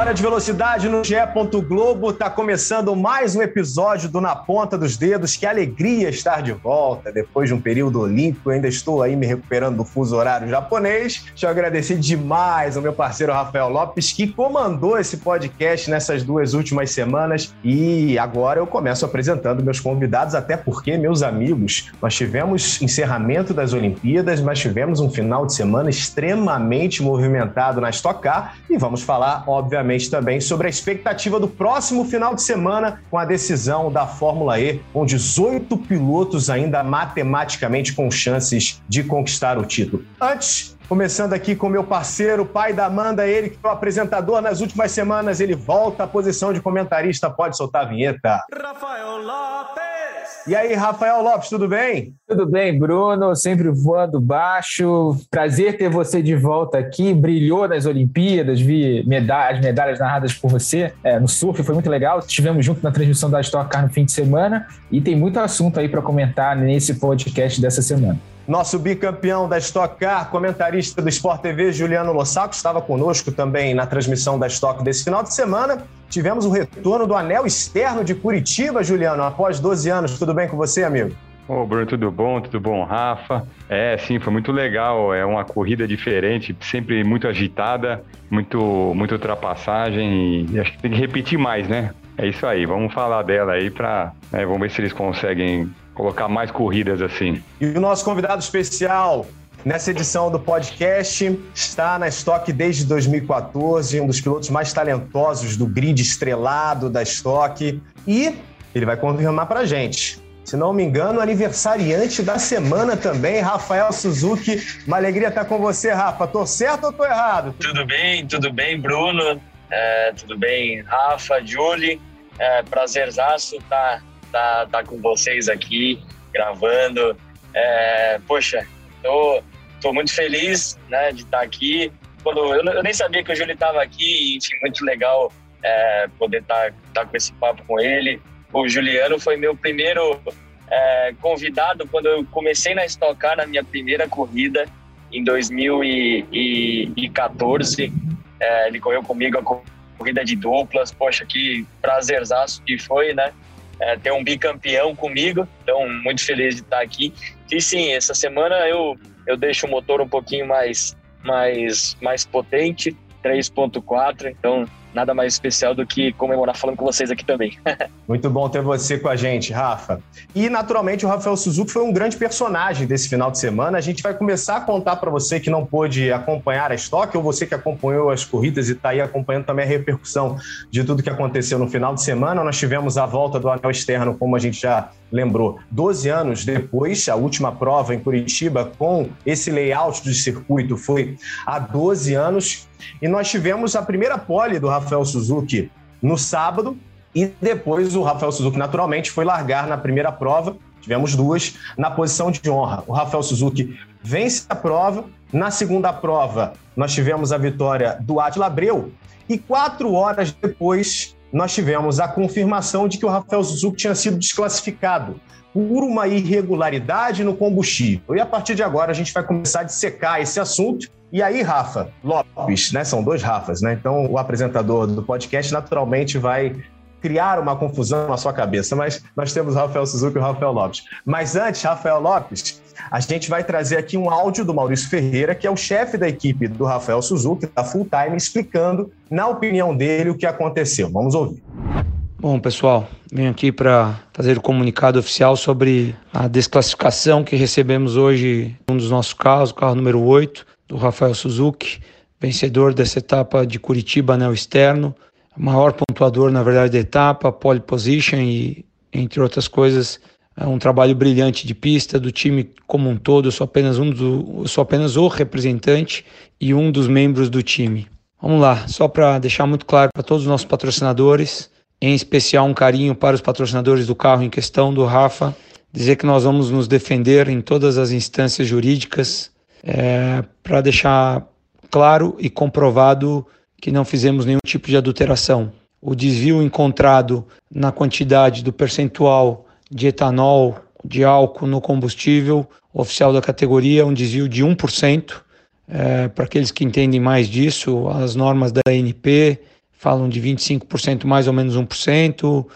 Hora de velocidade no GE. Globo. Tá começando mais um episódio do Na Ponta dos Dedos. Que alegria estar de volta depois de um período olímpico. Eu ainda estou aí me recuperando do fuso horário japonês. Deixa eu agradecer demais ao meu parceiro Rafael Lopes, que comandou esse podcast nessas duas últimas semanas. E agora eu começo apresentando meus convidados, até porque, meus amigos, nós tivemos encerramento das Olimpíadas, mas tivemos um final de semana extremamente movimentado na Stock Car e vamos falar, obviamente, obviamente, também sobre a expectativa do próximo final de semana com a decisão da Fórmula E, com 18 pilotos ainda matematicamente com chances de conquistar o título. Antes, Começando aqui com meu parceiro, pai da Amanda, ele que foi o apresentador nas últimas semanas, ele volta à posição de comentarista. Pode soltar a vinheta. Rafael Lopes! E aí, Rafael Lopes, tudo bem? Tudo bem, Bruno, sempre voando baixo. Prazer ter você de volta aqui. Brilhou nas Olimpíadas, vi medalhas, as medalhas narradas por você é, no surf, foi muito legal. Estivemos juntos na transmissão da Stock Car no fim de semana e tem muito assunto aí para comentar nesse podcast dessa semana. Nosso bicampeão da Stock Car, comentarista do Sport TV, Juliano Lossaco, estava conosco também na transmissão da Stock desse final de semana. Tivemos o retorno do anel externo de Curitiba, Juliano, após 12 anos. Tudo bem com você, amigo? Ô, Bruno, tudo bom? Tudo bom, Rafa? É, sim, foi muito legal. É uma corrida diferente, sempre muito agitada, muito, muita ultrapassagem e acho que tem que repetir mais, né? É isso aí, vamos falar dela aí para, né, vamos ver se eles conseguem colocar mais corridas assim. E o nosso convidado especial nessa edição do podcast está na Stock desde 2014, um dos pilotos mais talentosos do grid estrelado da Stock e ele vai confirmar para gente. Se não me engano, aniversariante da semana também, Rafael Suzuki. Uma alegria estar com você, Rafa. Tô certo ou tô errado? Tudo bem, tudo bem, Bruno. É, tudo bem, Rafa, Julie. É, prazerzaço estar tá, tá com vocês aqui, gravando. É, poxa, tô, tô muito feliz né, de estar tá aqui. Quando, eu, eu nem sabia que o Júlio estava aqui, enfim, muito legal é, poder estar tá, tá com esse papo com ele. O Juliano foi meu primeiro é, convidado quando eu comecei na Stock Car, na minha primeira corrida, em 2014. É, ele correu comigo a corrida de duplas. Poxa, que prazerzaço que foi, né? É, ter um bicampeão comigo, então muito feliz de estar aqui. E sim, essa semana eu, eu deixo o motor um pouquinho mais, mais, mais potente, 3.4, então nada mais especial do que comemorar falando com vocês aqui também. Muito bom ter você com a gente, Rafa. E naturalmente o Rafael Suzuki foi um grande personagem desse final de semana. A gente vai começar a contar para você que não pôde acompanhar a estoque ou você que acompanhou as corridas e está aí acompanhando também a repercussão de tudo que aconteceu no final de semana. Nós tivemos a volta do anel externo, como a gente já lembrou, 12 anos depois, a última prova em Curitiba com esse layout do circuito foi há 12 anos. E nós tivemos a primeira pole do Rafael Suzuki no sábado, e depois o Rafael Suzuki, naturalmente, foi largar na primeira prova. Tivemos duas na posição de honra. O Rafael Suzuki vence a prova. Na segunda prova, nós tivemos a vitória do Atila Abreu. E quatro horas depois, nós tivemos a confirmação de que o Rafael Suzuki tinha sido desclassificado por uma irregularidade no combustível. E a partir de agora a gente vai começar a dissecar esse assunto. E aí, Rafa Lopes, né? São dois Rafas, né? Então o apresentador do podcast naturalmente vai criar uma confusão na sua cabeça, mas nós temos Rafael Suzuki e Rafael Lopes. Mas antes, Rafael Lopes, a gente vai trazer aqui um áudio do Maurício Ferreira, que é o chefe da equipe do Rafael Suzuki, da Full Time, explicando, na opinião dele, o que aconteceu. Vamos ouvir. Bom, pessoal, venho aqui para fazer o comunicado oficial sobre a desclassificação que recebemos hoje, um dos nossos carros, o carro número 8, do Rafael Suzuki, vencedor dessa etapa de Curitiba Anel Externo, maior pontuador, na verdade, da etapa, pole position e, entre outras coisas, é um trabalho brilhante de pista do time como um todo. Eu sou apenas um do, sou apenas o representante e um dos membros do time. Vamos lá, só para deixar muito claro para todos os nossos patrocinadores, em especial um carinho para os patrocinadores do carro em questão, do Rafa, dizer que nós vamos nos defender em todas as instâncias jurídicas é, para deixar claro e comprovado que não fizemos nenhum tipo de adulteração. O desvio encontrado na quantidade do percentual de etanol, de álcool no combustível oficial da categoria um desvio de 1%. É, Para aqueles que entendem mais disso, as normas da ANP falam de 25% mais ou menos 1%.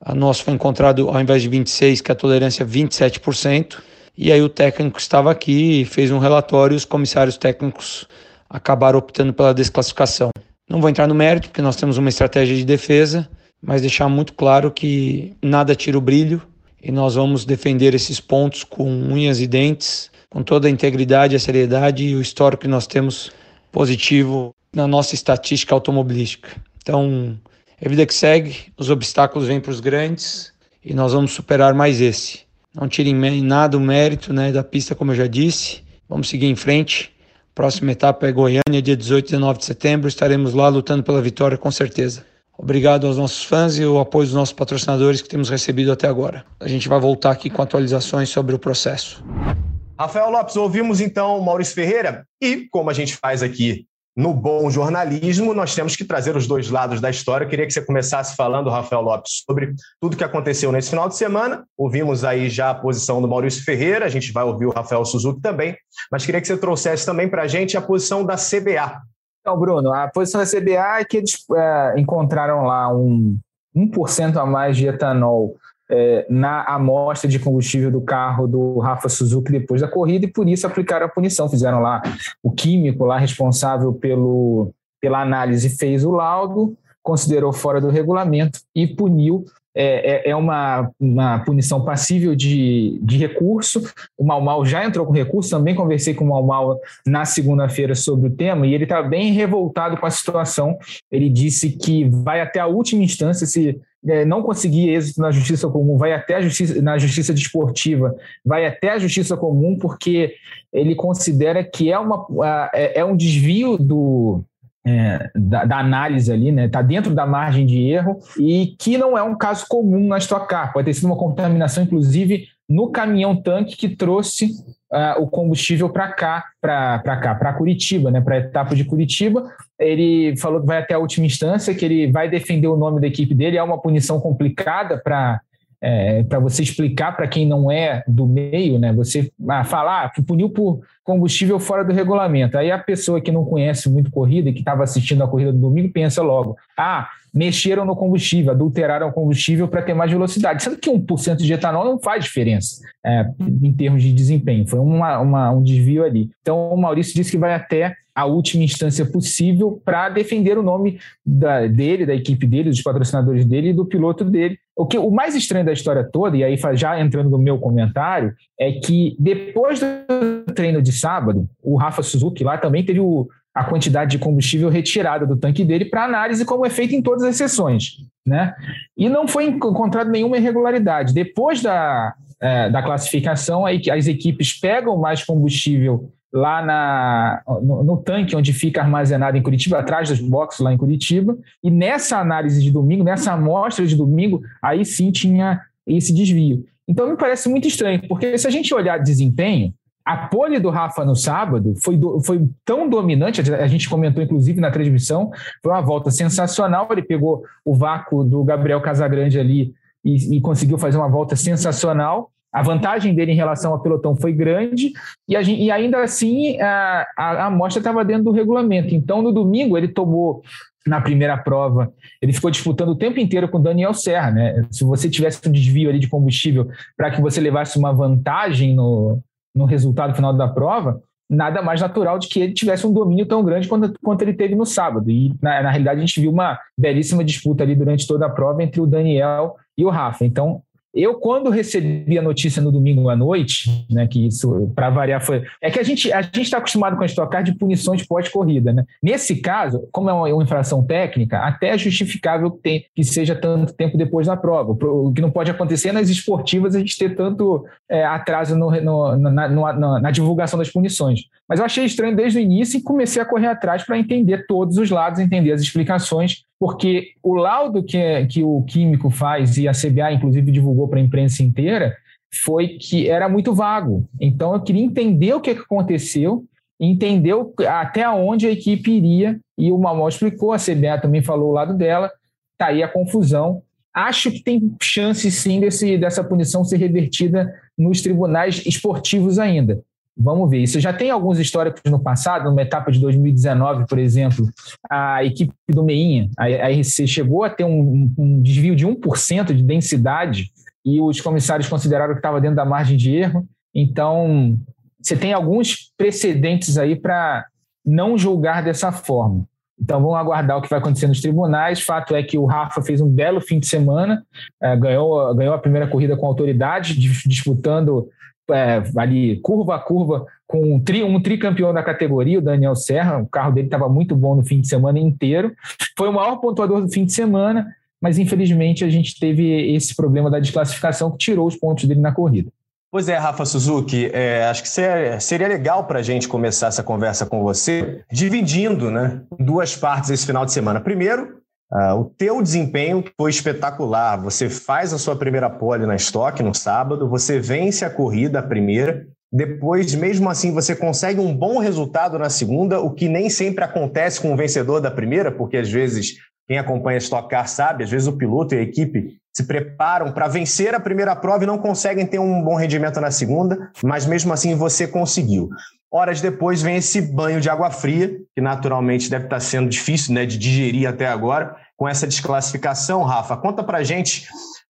A nossa foi encontrado, ao invés de 26%, que a tolerância é 27%. E aí o técnico estava aqui e fez um relatório, os comissários técnicos acabaram optando pela desclassificação. Não vou entrar no mérito, porque nós temos uma estratégia de defesa, mas deixar muito claro que nada tira o brilho e nós vamos defender esses pontos com unhas e dentes, com toda a integridade, a seriedade e o histórico que nós temos positivo na nossa estatística automobilística. Então, é vida que segue, os obstáculos vêm para os grandes e nós vamos superar mais esse. Não tirem nada o mérito né, da pista, como eu já disse. Vamos seguir em frente. Próxima etapa é Goiânia, dia 18 e 19 de setembro. Estaremos lá lutando pela vitória, com certeza. Obrigado aos nossos fãs e o apoio dos nossos patrocinadores que temos recebido até agora. A gente vai voltar aqui com atualizações sobre o processo. Rafael Lopes, ouvimos então Maurício Ferreira e, como a gente faz aqui no bom jornalismo, nós temos que trazer os dois lados da história. Eu queria que você começasse falando, Rafael Lopes, sobre tudo que aconteceu nesse final de semana. Ouvimos aí já a posição do Maurício Ferreira, a gente vai ouvir o Rafael Suzuki também, mas queria que você trouxesse também para a gente a posição da CBA. Então, Bruno, a posição da CBA é que eles é, encontraram lá um 1% a mais de etanol é, na amostra de combustível do carro do Rafa Suzuki depois da corrida e por isso aplicaram a punição. Fizeram lá o químico lá responsável pelo, pela análise fez o laudo, considerou fora do regulamento e puniu. É, é, é uma, uma punição passível de, de recurso. O Mal Mal já entrou com recurso, também conversei com o Mal Mal na segunda-feira sobre o tema e ele está bem revoltado com a situação. Ele disse que vai até a última instância se é, não conseguir êxito na justiça comum, vai até a justiça, na justiça desportiva, vai até a justiça comum, porque ele considera que é, uma, é, é um desvio do, é, da, da, análise ali, né? Está dentro da margem de erro e que não é um caso comum na Stock Car. Pode ter sido uma contaminação, inclusive, no caminhão tanque que trouxe uh, o combustível para cá, para cá, para Curitiba, né? Para a etapa de Curitiba. Ele falou que vai até a última instância, que ele vai defender o nome da equipe dele. É uma punição complicada para é, para você explicar para quem não é do meio, né? Você ah, falar, ah, puniu por combustível fora do regulamento. Aí a pessoa que não conhece muito corrida, que estava assistindo a corrida do domingo, pensa logo: ah, mexeram no combustível, adulteraram o combustível para ter mais velocidade. Sendo que 1% de etanol não faz diferença é, em termos de desempenho. Foi uma, uma, um desvio ali. Então o Maurício disse que vai até a última instância possível para defender o nome da, dele, da equipe dele, dos patrocinadores dele e do piloto dele. O que o mais estranho da história toda, e aí já entrando no meu comentário, é que depois do treino de sábado, o Rafa Suzuki lá também teve o, a quantidade de combustível retirada do tanque dele para análise, como é feito em todas as sessões. Né? E não foi encontrado nenhuma irregularidade. Depois da, é, da classificação, as equipes pegam mais combustível lá na, no, no, tanque onde fica armazenado em Curitiba, atrás dos boxes lá em Curitiba, e nessa análise de domingo, nessa amostra de domingo, aí sim tinha esse desvio. Então me parece muito estranho, porque se a gente olhar desempenho, a pole do Rafa no sábado foi, do, foi tão dominante, a gente comentou inclusive na transmissão, foi uma volta sensacional, ele pegou o vácuo do Gabriel Casagrande ali e, e conseguiu fazer uma volta sensacional, a vantagem dele em relação ao pelotão foi grande e, gente, e ainda assim a, a, amostra estava dentro do regulamento. Então, no domingo, ele tomou na primeira prova, ele ficou disputando o tempo inteiro com o Daniel Serra, né? Se você tivesse um desvio ali de combustível para que você levasse uma vantagem no, no resultado final da prova, nada mais natural de que ele tivesse um domínio tão grande quanto, quanto ele teve no sábado. E, na, na realidade, a gente viu uma belíssima disputa ali durante toda a prova entre o Daniel e o Rafa. Então, eu, quando recebi a notícia no domingo à noite, né, que isso, para variar, foi. É que a gente a está acostumado com a Stock Car de punições pós-corrida. Né? Nesse caso, como é uma, uma, infração técnica, até é justificável que, tem, que seja tanto tempo depois da prova. O que não pode acontecer nas esportivas a gente ter tanto é, atraso no, no, na, na, na divulgação das punições. Mas eu achei estranho desde o início e comecei a correr atrás para entender todos os lados, entender as explicações porque o laudo que, que o químico faz, e a CBA inclusive divulgou para a imprensa inteira, foi que era muito vago. Então eu queria entender o que aconteceu entendeu até onde a equipe iria, e o Malmol explicou, a CBA também falou o lado dela, tá aí a confusão. Acho que tem chance sim desse, dessa punição ser revertida nos tribunais esportivos ainda. Vamos ver. Isso já tem alguns históricos no passado, numa etapa de 2019, por exemplo, a equipe do Meinha, a RC, chegou a ter um, um desvio de 1% de densidade e os comissários consideraram que estava dentro da margem de erro. Então, você tem alguns precedentes aí para não julgar dessa forma. Então vamos aguardar o que vai acontecer nos tribunais. Fato é que o Rafa fez um belo fim de semana, é, ganhou, ganhou a primeira corrida com autoridade, disputando é, ali curva a curva com um, tri, um tricampeão da categoria, o Daniel Serra. O carro dele estava muito bom no fim de semana inteiro. Foi o maior pontuador do fim de semana, mas infelizmente a gente teve esse problema da desclassificação que tirou os pontos dele na corrida. Pois é, Rafa Suzuki, é, acho que seria legal para a gente começar essa conversa com você, dividindo né, duas partes esse final de semana. Primeiro, uh, o teu desempenho foi espetacular. Você faz a sua primeira pole na estoque no sábado, você vence a corrida, a primeira, depois, mesmo assim, você consegue um bom resultado na segunda, o que nem sempre acontece com o vencedor da primeira, porque às vezes quem acompanha a Stock Car sabe, às vezes o piloto e a equipe se preparam para vencer a primeira prova e não conseguem ter um bom rendimento na segunda, mas mesmo assim você conseguiu. Horas depois vem esse banho de água fria, que naturalmente deve estar sendo difícil né, de digerir até agora, com essa desclassificação. Rafa, conta para gente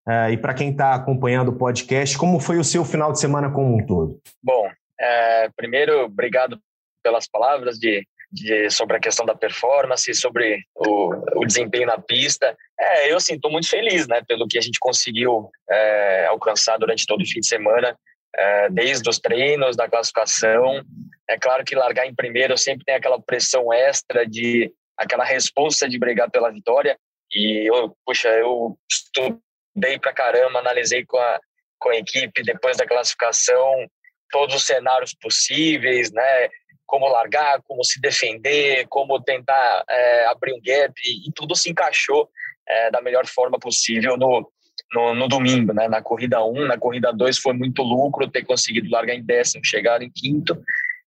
uh, e para quem está acompanhando o podcast, como foi o seu final de semana como um todo? Bom, é, primeiro, obrigado pelas palavras de de, sobre a questão da performance, sobre o, o desempenho na pista. É, eu sinto muito feliz, né, pelo que a gente conseguiu é, alcançar durante todo o fim de semana, é, desde os treinos, da classificação. É claro que largar em primeiro sempre tem aquela pressão extra de aquela responsa de brigar pela vitória. E eu, puxa, eu estudei pra caramba, analisei com a, com a equipe depois da classificação todos os cenários possíveis, né? como largar, como se defender, como tentar é, abrir um gap, e, e, tudo se encaixou é, da melhor forma possível no, no, no, domingo, né? Na corrida 1, na corrida 2 foi muito lucro ter conseguido largar em décimo, chegar em quinto.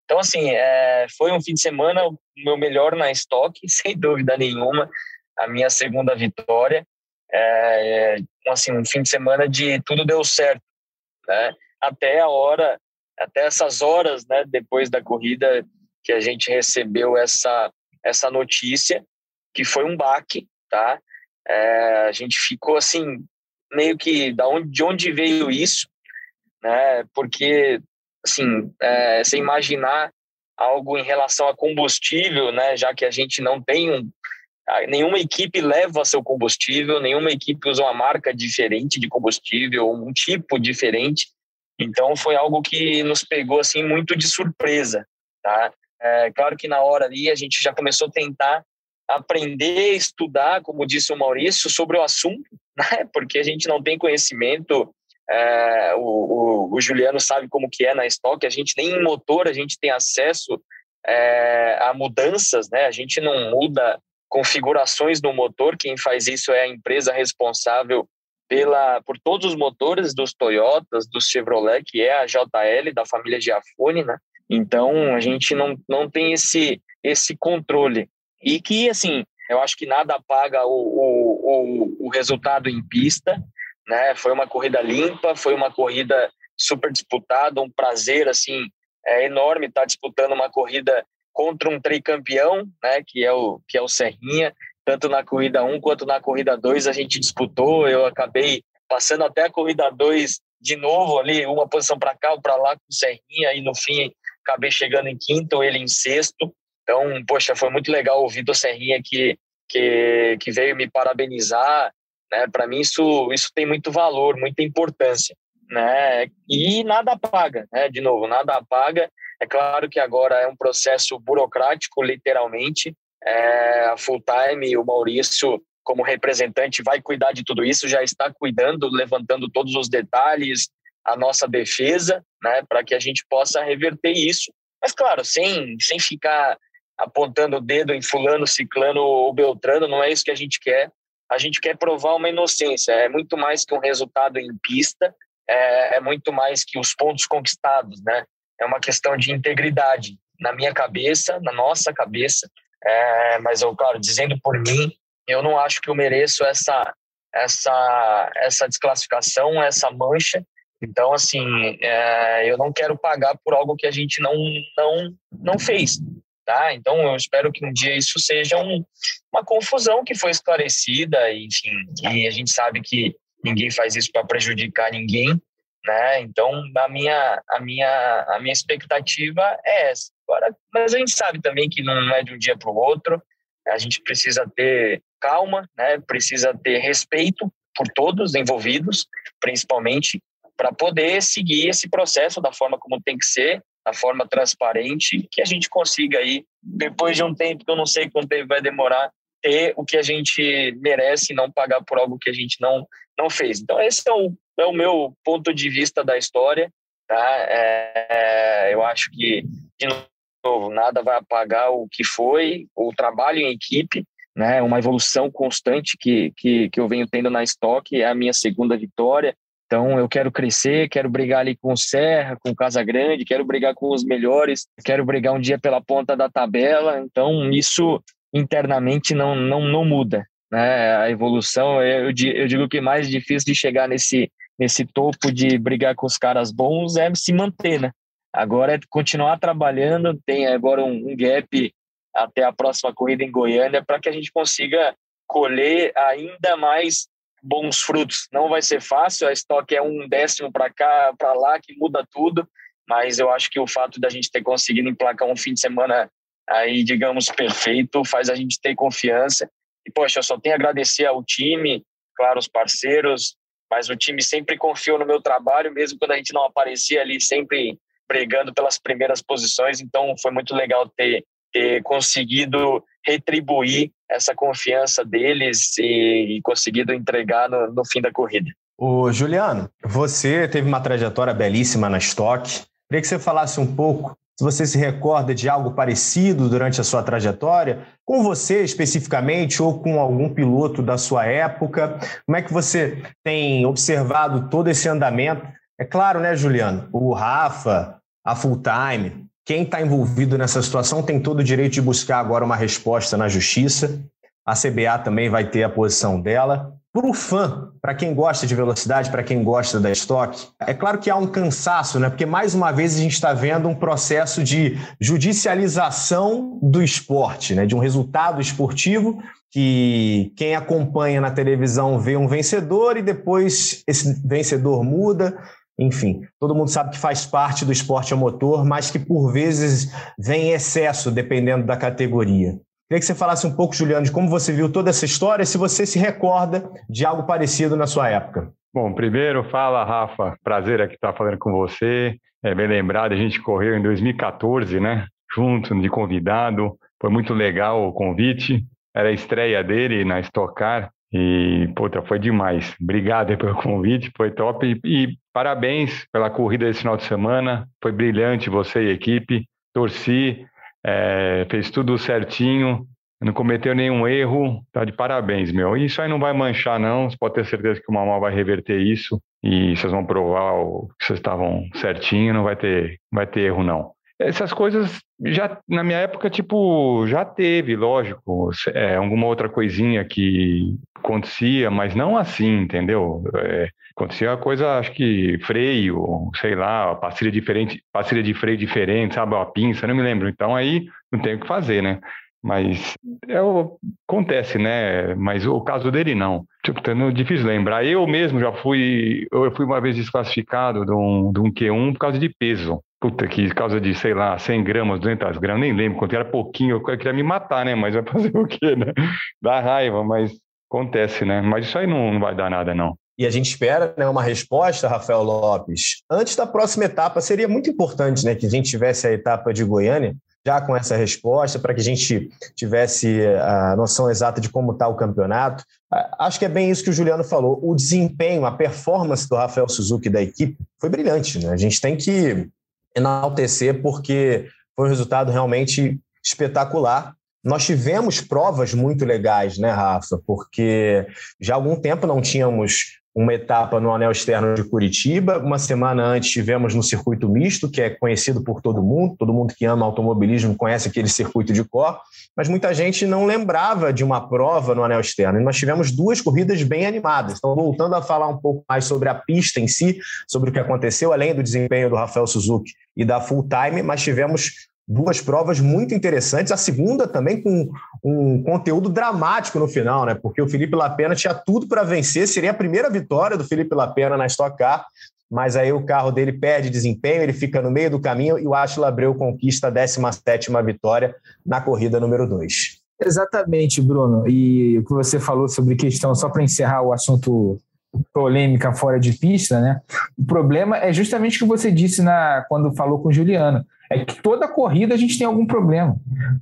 Então, assim, é, foi um fim de semana o meu melhor na estoque, sem dúvida nenhuma, a minha segunda vitória. É, assim, um fim de semana de tudo deu certo, né? Até a hora até essas horas, né, depois da corrida, que a gente recebeu essa essa notícia, que foi um baque, tá? É, a gente ficou assim meio que da onde de onde veio isso, né? Porque assim, é, imaginar algo em relação a combustível, né? Já que a gente não tem um nenhuma equipe leva seu combustível, nenhuma equipe usa uma marca diferente de combustível, um tipo diferente. Então foi algo que nos pegou assim muito de surpresa, tá? É, claro que na hora ali a gente já começou a tentar aprender, estudar, como disse o Maurício, sobre o assunto, né? Porque a gente não tem conhecimento. É, o, o, o, Juliano sabe como que é na estoque. A gente nem em motor a gente tem acesso é, a mudanças, né? A gente não muda configurações no motor. Quem faz isso é a empresa responsável pela por todos os motores dos Toyotas, do Chevrolet, que é a JL da família Giafone, né? Então a gente não, não tem esse esse controle e que assim eu acho que nada apaga o, o, o, o resultado em pista, né? Foi uma corrida limpa, foi uma corrida super disputada, um prazer assim é enorme estar disputando uma corrida contra um tricampeão, né? Que é o que é o Serrinha tanto na corrida 1 quanto na corrida 2 a gente disputou. Eu acabei passando até a corrida 2 de novo ali, uma posição para cá ou para lá com o Serrinha, e no fim acabei chegando em quinto, ele em sexto. Então, poxa, foi muito legal ouvir do Serrinha que, que, que veio me parabenizar. Né? Para mim, isso, isso tem muito valor, muita importância. Né? E nada apaga, né? de novo, nada apaga. É claro que agora é um processo burocrático, literalmente, é, a full time, o Maurício, como representante, vai cuidar de tudo isso, já está cuidando, levantando todos os detalhes, a nossa defesa, né, para que a gente possa reverter isso. Mas, claro, sem, sem ficar apontando o dedo em fulano, ciclano ou beltrano, não é isso que a gente quer. A gente quer provar uma inocência, é muito mais que um resultado em pista, é, é muito mais que os pontos conquistados, né? É uma questão de integridade. na minha cabeça, na nossa cabeça, é, mas eu, claro, dizendo por mim, eu não acho que eu mereço essa essa essa desclassificação, essa mancha. Então, assim, é, eu não quero pagar por algo que a gente não não não fez, tá? Então, eu espero que um dia isso seja um, uma confusão que foi esclarecida, enfim, e a gente sabe que ninguém faz isso para prejudicar ninguém, né? Então, a minha a minha a minha expectativa é essa. Agora, mas a gente sabe também que não é de um dia para o outro. A gente precisa ter calma, né? Precisa ter respeito por todos envolvidos, principalmente para poder seguir esse processo da forma como tem que ser, da forma transparente, que a gente consiga aí, depois de um tempo que eu não sei quanto tempo vai demorar, ter o que a gente merece e não pagar por algo que a gente não não fez. Então esse é o, é o meu ponto de vista da história, tá? É, eu acho que de novo nada vai apagar o que foi, o trabalho em equipe, né? Uma evolução constante que que, que eu venho tendo na estoque é a minha segunda vitória. Então eu quero crescer, quero brigar ali com o Serra, com o Casa Grande, quero brigar com os melhores, quero brigar um dia pela ponta da tabela. Então isso internamente não não, não muda, né? A evolução, eu, eu digo que mais difícil de chegar nesse nesse topo de brigar com os caras bons é se manter, né? Agora é continuar trabalhando, tem agora um, um gap até a próxima corrida em Goiânia para que a gente consiga colher ainda mais bons frutos. Não vai ser fácil, a estoque é um décimo para cá, para lá, que muda tudo, mas eu acho que o fato da gente ter conseguido emplacar um fim de semana aí, digamos, perfeito, faz a gente ter confiança. E, poxa, eu só tenho a agradecer ao time, claro, os parceiros, mas o time sempre confiou no meu trabalho, mesmo quando a gente não aparecia ali, sempre brigando pelas primeiras posições. Então, foi muito legal ter, ter conseguido retribuir essa confiança deles e, e conseguido entregar no, no fim da corrida. O Juliano, você teve uma trajetória belíssima na Stock. Queria que você falasse um pouco se você se recorda de algo parecido durante a sua trajetória, com você especificamente ou com algum piloto da sua época, como é que você tem observado todo esse andamento? É claro, né, Juliano? O Rafa, a Full Time, quem está envolvido nessa situação tem todo o direito de buscar agora uma resposta na justiça. A CBA também vai ter a posição dela. Para o fã, para quem gosta de velocidade, para quem gosta da estoque, é claro que há um cansaço, né? Porque mais uma vez a gente está vendo um processo de judicialização do esporte, né? De um resultado esportivo que quem acompanha na televisão vê um vencedor e depois esse vencedor muda. Enfim, todo mundo sabe que faz parte do esporte a motor, mas que por vezes vem em excesso, dependendo da categoria. Queria que você falasse um pouco, Juliano, de como você viu toda essa história, se você se recorda de algo parecido na sua época. Bom, primeiro, fala, Rafa. Prazer aqui estar falando com você. É bem lembrado, a gente correu em 2014, né? Junto, de convidado. Foi muito legal o convite. Era a estreia dele na Stock Car. E, puta, foi demais. Obrigado pelo convite, foi top. E, e parabéns pela corrida desse final de semana. Foi brilhante você e a equipe. Torci é, fez tudo certinho, não cometeu nenhum erro, tá de parabéns, meu. Isso aí não vai manchar, não. Você pode ter certeza que o Mamal vai reverter isso e vocês vão provar que vocês estavam certinho, não vai ter, vai ter erro, não. Essas coisas já na minha época, tipo, já teve, lógico, é, alguma outra coisinha que acontecia, mas não assim, entendeu? É, acontecia uma coisa, acho que freio, sei lá, pastilha diferente, pastilha de freio diferente, sabe, uma pinça, não me lembro. Então aí não tem o que fazer, né? Mas é, acontece, né? Mas o caso dele não. Tipo, tá difícil lembrar. Eu mesmo já fui, eu fui uma vez desclassificado de um, de um Q1 por causa de peso. Puta, que causa de, sei lá, 100 gramas, 200 gramas, nem lembro quanto era pouquinho, eu queria me matar, né? Mas vai fazer o quê, né? Dá raiva, mas acontece, né? Mas isso aí não, não vai dar nada, não. E a gente espera né, uma resposta, Rafael Lopes. Antes da próxima etapa, seria muito importante né, que a gente tivesse a etapa de Goiânia já com essa resposta, para que a gente tivesse a noção exata de como está o campeonato. Acho que é bem isso que o Juliano falou. O desempenho, a performance do Rafael Suzuki da equipe foi brilhante. Né? A gente tem que enaltecer porque foi um resultado realmente espetacular. Nós tivemos provas muito legais, né, Rafa? Porque já há algum tempo não tínhamos uma etapa no anel externo de Curitiba. Uma semana antes tivemos no circuito misto, que é conhecido por todo mundo, todo mundo que ama automobilismo conhece aquele circuito de cor, mas muita gente não lembrava de uma prova no anel externo. E nós tivemos duas corridas bem animadas. Então, voltando a falar um pouco mais sobre a pista em si, sobre o que aconteceu, além do desempenho do Rafael Suzuki e da full time, mas tivemos duas provas muito interessantes. A segunda também com um conteúdo dramático no final, né? Porque o Felipe Lapena tinha tudo para vencer, seria a primeira vitória do Felipe Lapena na Stock Car, mas aí o carro dele perde desempenho, ele fica no meio do caminho e o Ashla Abreu conquista a 17 vitória na corrida número 2. Exatamente, Bruno. E o que você falou sobre questão, só para encerrar o assunto polêmica fora de pista, né? O problema é justamente o que você disse na, quando falou com o Juliano é que toda corrida a gente tem algum problema.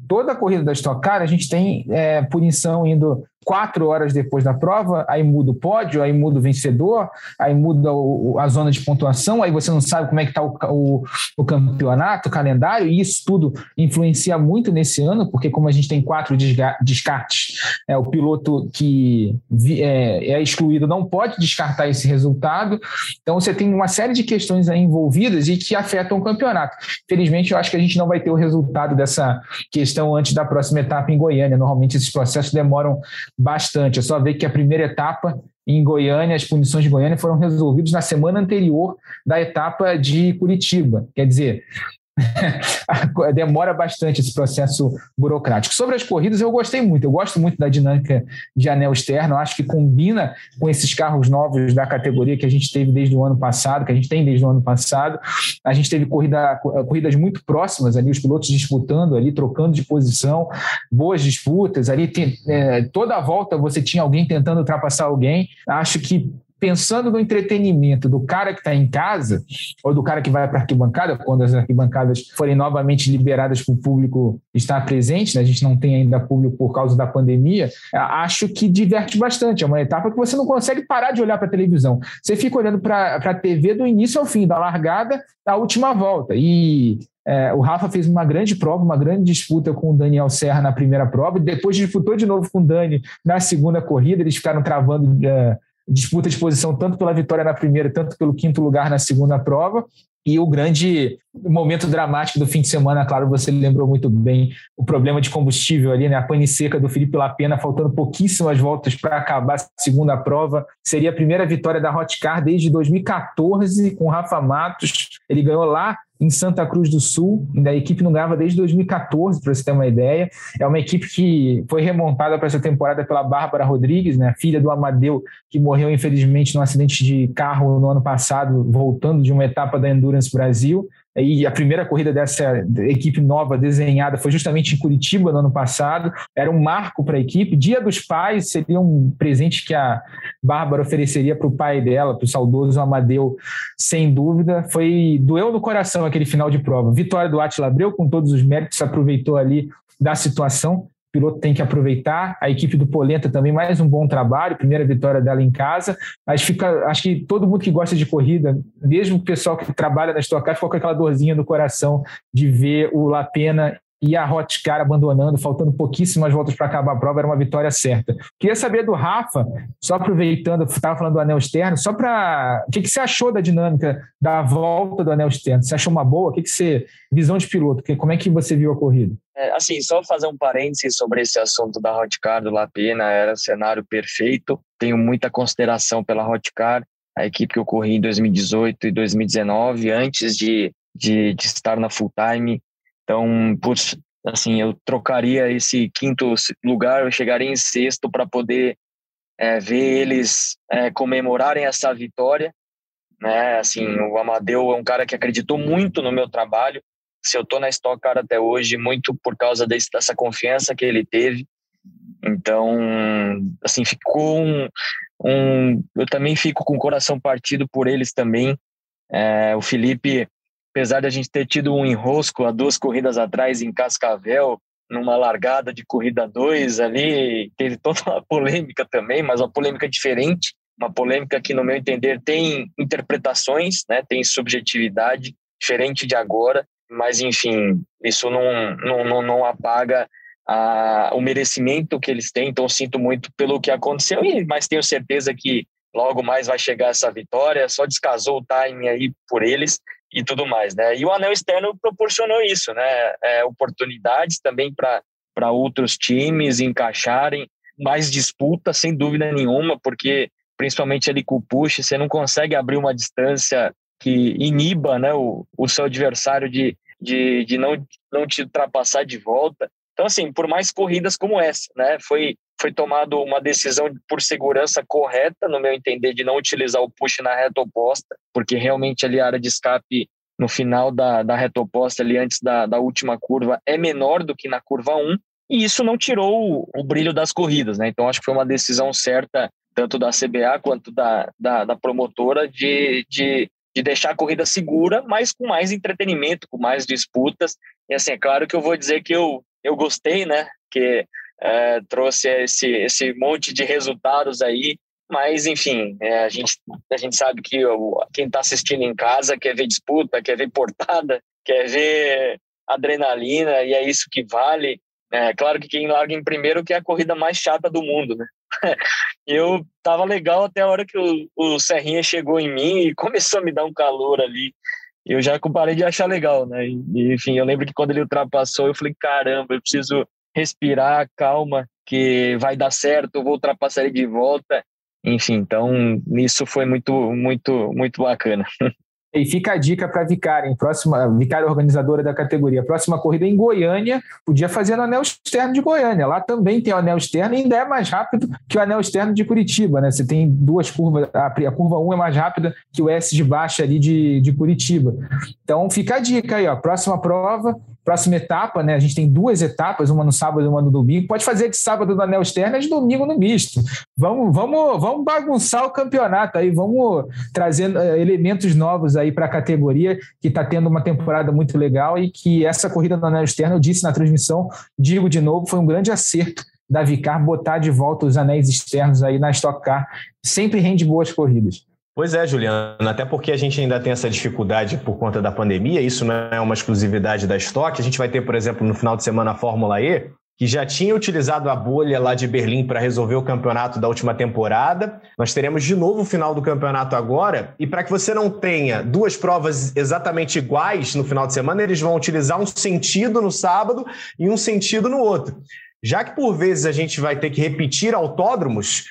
Toda corrida da Stock Car a gente tem é, punição indo quatro horas depois da prova, aí muda o pódio, aí muda o vencedor, aí muda o, a zona de pontuação, aí você não sabe como é que está o, o, o, campeonato, o calendário, e isso tudo influencia muito nesse ano, porque como a gente tem quatro descartes, é, o piloto que é, é excluído não pode descartar esse resultado, então você tem uma série de questões aí envolvidas e que afetam o campeonato. Felizmente, eu acho que a gente não vai ter o resultado dessa questão antes da próxima etapa em Goiânia. Normalmente esses processos demoram bastante. É só ver que a primeira etapa em Goiânia, as punições de Goiânia foram resolvidas na semana anterior da etapa de Curitiba. Quer dizer, demora bastante esse processo burocrático. Sobre as corridas, eu gostei muito. Eu gosto muito da dinâmica de anel externo. Eu acho que combina com esses carros novos da categoria que a gente teve desde o ano passado, que a gente tem desde o ano passado. A gente teve corrida, corridas muito próximas ali, os pilotos disputando ali, trocando de posição, boas disputas. Ali tem, é, toda a volta você tinha alguém tentando ultrapassar alguém. Acho que pensando no entretenimento do cara que está em casa, ou do cara que vai para a arquibancada, quando as arquibancadas forem novamente liberadas para o público estar presente, né? a gente não tem ainda público por causa da pandemia, acho que diverte bastante. É uma etapa que você não consegue parar de olhar para a televisão. Você fica olhando para a TV do início ao fim, da largada à última volta. E é, o Rafa fez uma grande prova, uma grande disputa com o Daniel Serra na primeira prova, e depois disputou de novo com o Dani na segunda corrida. Eles ficaram travando é, disputa de posição tanto pela vitória na primeira, tanto pelo quinto lugar na segunda prova. E o grande momento dramático do fim de semana, claro, você lembrou muito bem o problema de combustível ali, né? A pane seca do Felipe Lapena, faltando pouquíssimas voltas para acabar a segunda prova. Seria a primeira vitória da Hotcar desde 2014 com o Rafa Matos. Ele ganhou lá em Santa Cruz do Sul. A equipe não ganhava desde 2014, para você ter uma ideia. É uma equipe que foi remontada para essa temporada pela Bárbara Rodrigues, né, filha do Amadeu, que morreu infelizmente num acidente de carro no ano passado, voltando de uma etapa da Endurance Brasil. E a primeira corrida dessa equipe nova desenhada foi justamente em Curitiba no ano passado. Era um marco para a equipe. Dia dos Pais seria um presente que a Bárbara ofereceria para o pai dela, para o saudoso Amadeu, sem dúvida. Foi doeu no coração aquele final de prova. Vitória do Atila Abreu, com todos os méritos, aproveitou ali da situação piloto tem que aproveitar. A equipe do Polenta também, mais um bom trabalho, primeira vitória dela em casa. Mas fica, acho que todo mundo que gosta de corrida, mesmo o pessoal que trabalha na Stock Car, ficou com aquela dorzinha no coração de ver o Lapena e a Hotcar abandonando, faltando pouquíssimas voltas para acabar a prova, era uma vitória certa. Queria saber do Rafa, só aproveitando, estava falando do anel externo, só para. O que, que você achou da dinâmica da volta do anel externo? Você achou uma boa? O que, que você. Visão de piloto, como é que você viu a corrida? É, assim, só fazer um parênteses sobre esse assunto da Hotcar do Lapena, era o cenário perfeito. Tenho muita consideração pela Hotcar, a equipe que eu corri em 2018 e 2019, antes de, de, de estar na full time. Então, putz, assim, eu trocaria esse quinto lugar, eu chegaria em sexto para poder é, ver eles é, comemorarem essa vitória. Né? Assim, o Amadeu é um cara que acreditou muito no meu trabalho. Se eu estou na Stock Car até hoje, muito por causa desse, dessa confiança que ele teve. Então, assim, ficou um, um, Eu também fico com o coração partido por eles também. É, o Felipe apesar de a gente ter tido um enrosco há duas corridas atrás em Cascavel, numa largada de corrida 2 ali, teve toda uma polêmica também, mas uma polêmica diferente, uma polêmica que, no meu entender, tem interpretações, né, tem subjetividade, diferente de agora, mas, enfim, isso não, não, não, não apaga a, o merecimento que eles têm, então sinto muito pelo que aconteceu, mas tenho certeza que logo mais vai chegar essa vitória, só descasou o timing aí por eles e tudo mais, né? E o anel externo proporcionou isso, né? É, oportunidades também para outros times encaixarem, mais disputa, sem dúvida nenhuma, porque principalmente ali com o push, você não consegue abrir uma distância que iniba né, o, o seu adversário de, de, de não, não te ultrapassar de volta. Então, assim, por mais corridas como essa, né, foi, foi tomado uma decisão por segurança correta, no meu entender, de não utilizar o push na reta oposta, porque realmente ali a área de escape no final da, da reta oposta, ali antes da, da última curva, é menor do que na curva 1, e isso não tirou o, o brilho das corridas, né? Então, acho que foi uma decisão certa, tanto da CBA quanto da, da, da promotora, de, de de deixar a corrida segura, mas com mais entretenimento, com mais disputas. E assim, é claro que eu vou dizer que eu, eu gostei, né? Que é, trouxe esse, esse monte de resultados aí, mas enfim, é, a, gente, a gente sabe que eu, quem está assistindo em casa quer ver disputa, quer ver portada, quer ver adrenalina, e é isso que vale. É claro que quem larga em primeiro que é a corrida mais chata do mundo, né? eu tava legal até a hora que o, o Serrinha chegou em mim e começou a me dar um calor ali. Eu já parei de achar legal, né? E, enfim, eu lembro que quando ele ultrapassou, eu falei: caramba, eu preciso respirar, calma, que vai dar certo, vou ultrapassar ele de volta. Enfim, então isso foi muito, muito, muito bacana. E fica a dica para a Vicária, próxima, Vicária organizadora da categoria. Próxima corrida em Goiânia, podia fazer no anel externo de Goiânia. Lá também tem o anel externo e ainda é mais rápido que o anel externo de Curitiba, né? Você tem duas curvas, a, a curva 1 é mais rápida que o S de baixa ali de, de Curitiba. Então fica a dica aí, ó. Próxima prova, próxima etapa, né? A gente tem duas etapas, uma no sábado e uma no domingo. Pode fazer de sábado no anel externo e de domingo no misto. Vamos, vamos, vamos bagunçar o campeonato aí, vamos trazer uh, elementos novos aí para a categoria que está tendo uma temporada muito legal e que essa corrida no anel externo, eu disse na transmissão, digo de novo, foi um grande acerto da Vicar botar de volta os anéis externos aí na Stock Car. Sempre rende boas corridas. Pois é, Juliana, até porque a gente ainda tem essa dificuldade por conta da pandemia, isso não é uma exclusividade da Stock. A gente vai ter, por exemplo, no final de semana a Fórmula E, que já tinha utilizado a bolha lá de Berlim para resolver o campeonato da última temporada. Nós teremos de novo o final do campeonato agora, e para que você não tenha duas provas exatamente iguais no final de semana, eles vão utilizar um sentido no sábado e um sentido no outro. Já que por vezes a gente vai ter que repetir autódromos,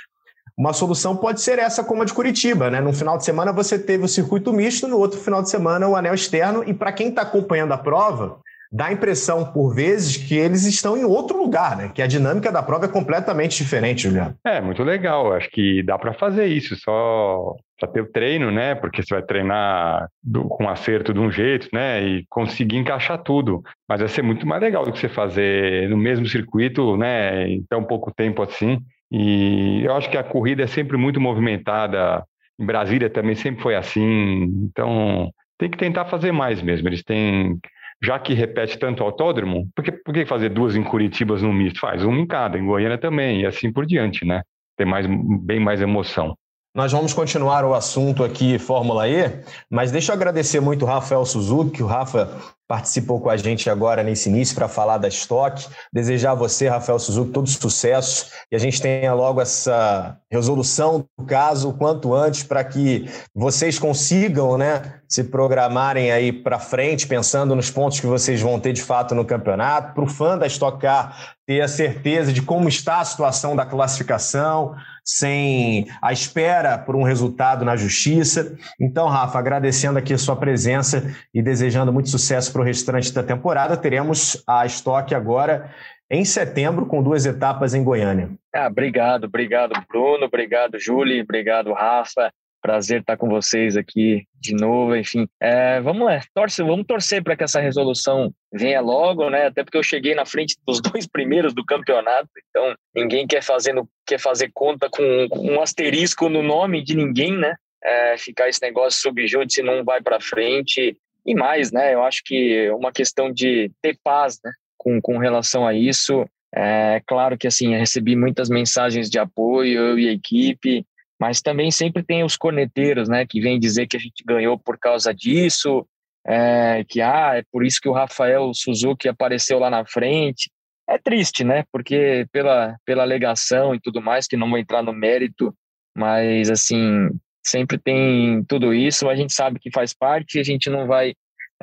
uma solução pode ser essa, como a de Curitiba, né? No final de semana você teve o circuito misto, no outro final de semana o anel externo, e para quem está acompanhando a prova, dá a impressão, por vezes, que eles estão em outro lugar, né? Que a dinâmica da prova é completamente diferente, Juliano. É, muito legal. Acho que dá para fazer isso, só para ter o treino, né? Porque você vai treinar do, com acerto de um jeito, né? E conseguir encaixar tudo. Mas vai ser muito mais legal do que você fazer no mesmo circuito, né? Em tão pouco tempo assim. E eu acho que a corrida é sempre muito movimentada. Em Brasília também sempre foi assim. Então, tem que tentar fazer mais mesmo. Eles têm, já que repete tanto autódromo, por que, por que fazer duas em Curitiba no misto? Faz uma em cada, em Goiânia também, e assim por diante, né? Tem mais, bem mais emoção. Nós vamos continuar o assunto aqui, Fórmula E, mas deixa eu agradecer muito o Rafael Suzuki, o Rafa participou com a gente agora nesse início para falar da estoque. Desejar a você, Rafael Suzuki, todo sucesso e a gente tenha logo essa resolução do caso o quanto antes para que vocês consigam né, se programarem aí para frente, pensando nos pontos que vocês vão ter de fato no campeonato, para o fã da Stock Car ter a certeza de como está a situação da classificação, sem a espera por um resultado na justiça. Então, Rafa, agradecendo aqui a sua presença e desejando muito sucesso para o restante da temporada, teremos a estoque agora em setembro, com duas etapas em Goiânia. Ah, obrigado, obrigado, Bruno, obrigado, Júlio, obrigado, Rafa. Prazer estar com vocês aqui de novo, enfim. É, vamos lá, torce, vamos torcer para que essa resolução venha logo, né? Até porque eu cheguei na frente dos dois primeiros do campeonato, então ninguém quer fazer, quer fazer conta com, com um asterisco no nome de ninguém, né? É, ficar esse negócio subjúdice não vai para frente. E mais, né? Eu acho que uma questão de ter paz, né? Com, com relação a isso. É claro que, assim, recebi muitas mensagens de apoio, eu e a equipe, mas também sempre tem os corneteiros, né? Que vêm dizer que a gente ganhou por causa disso, é, que, ah, é por isso que o Rafael Suzuki apareceu lá na frente. É triste, né? Porque pela, pela alegação e tudo mais, que não vou entrar no mérito, mas assim, sempre tem tudo isso, a gente sabe que faz parte, a gente não vai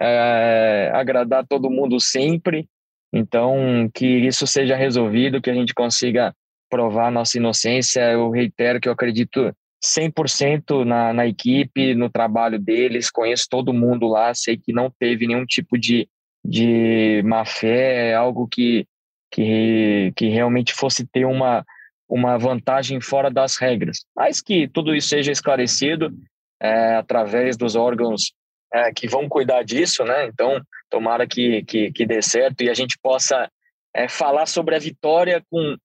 é, agradar todo mundo sempre, então que isso seja resolvido, que a gente consiga provar nossa inocência. Eu reitero que eu acredito 100% na, na equipe, no trabalho deles, conheço todo mundo lá, sei que não teve nenhum tipo de, de má fé, algo que, que, que realmente fosse ter uma, uma vantagem fora das regras. Mas que tudo isso seja esclarecido é, através dos órgãos é, que vão cuidar disso, né? Então, tomara que, que, que dê certo e a gente possa é, falar sobre a vitória com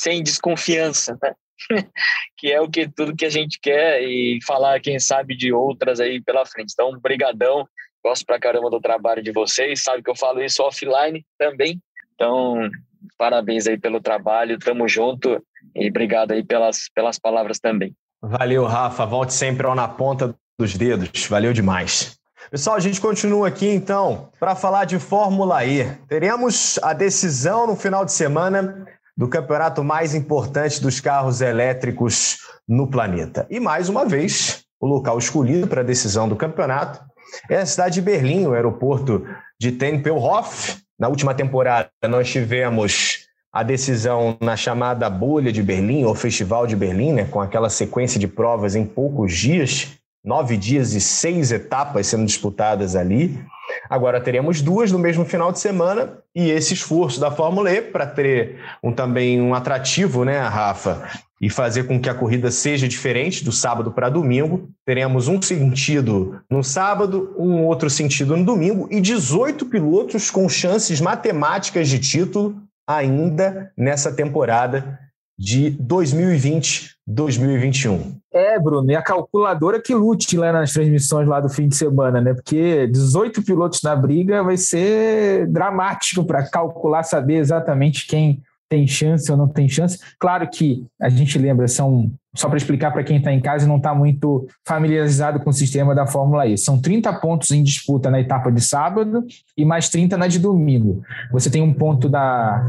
sem desconfiança, né? que é o que tudo que a gente quer e falar, quem sabe, de outras aí pela frente. Então, brigadão, gosto pra caramba do trabalho de vocês, sabe que eu falo isso offline também. Então, parabéns aí pelo trabalho, tamo junto e obrigado aí pelas, pelas palavras também. Valeu, Rafa, volte sempre ao na ponta dos dedos, valeu demais. Pessoal, a gente continua aqui então para falar de Fórmula E. Teremos a decisão no final de semana do campeonato mais importante dos carros elétricos no planeta. E mais uma vez, o local escolhido para a decisão do campeonato é a cidade de Berlim, o aeroporto de Tempelhof. Na última temporada, nós tivemos a decisão na chamada Bolha de Berlim, ou Festival de Berlim, né, com aquela sequência de provas em poucos dias, nove dias e seis etapas sendo disputadas ali. Agora teremos duas no mesmo final de semana e esse esforço da Fórmula E para ter um, também um atrativo, né, Rafa? E fazer com que a corrida seja diferente do sábado para domingo. Teremos um sentido no sábado, um outro sentido no domingo e 18 pilotos com chances matemáticas de título ainda nessa temporada de 2020-2021. É, Bruno, e a calculadora que lute lá nas transmissões lá do fim de semana, né? Porque 18 pilotos na briga vai ser dramático para calcular, saber exatamente quem tem chance ou não tem chance. Claro que a gente lembra, são só para explicar para quem está em casa e não está muito familiarizado com o sistema da Fórmula E. São 30 pontos em disputa na etapa de sábado e mais 30 na de domingo. Você tem um ponto da,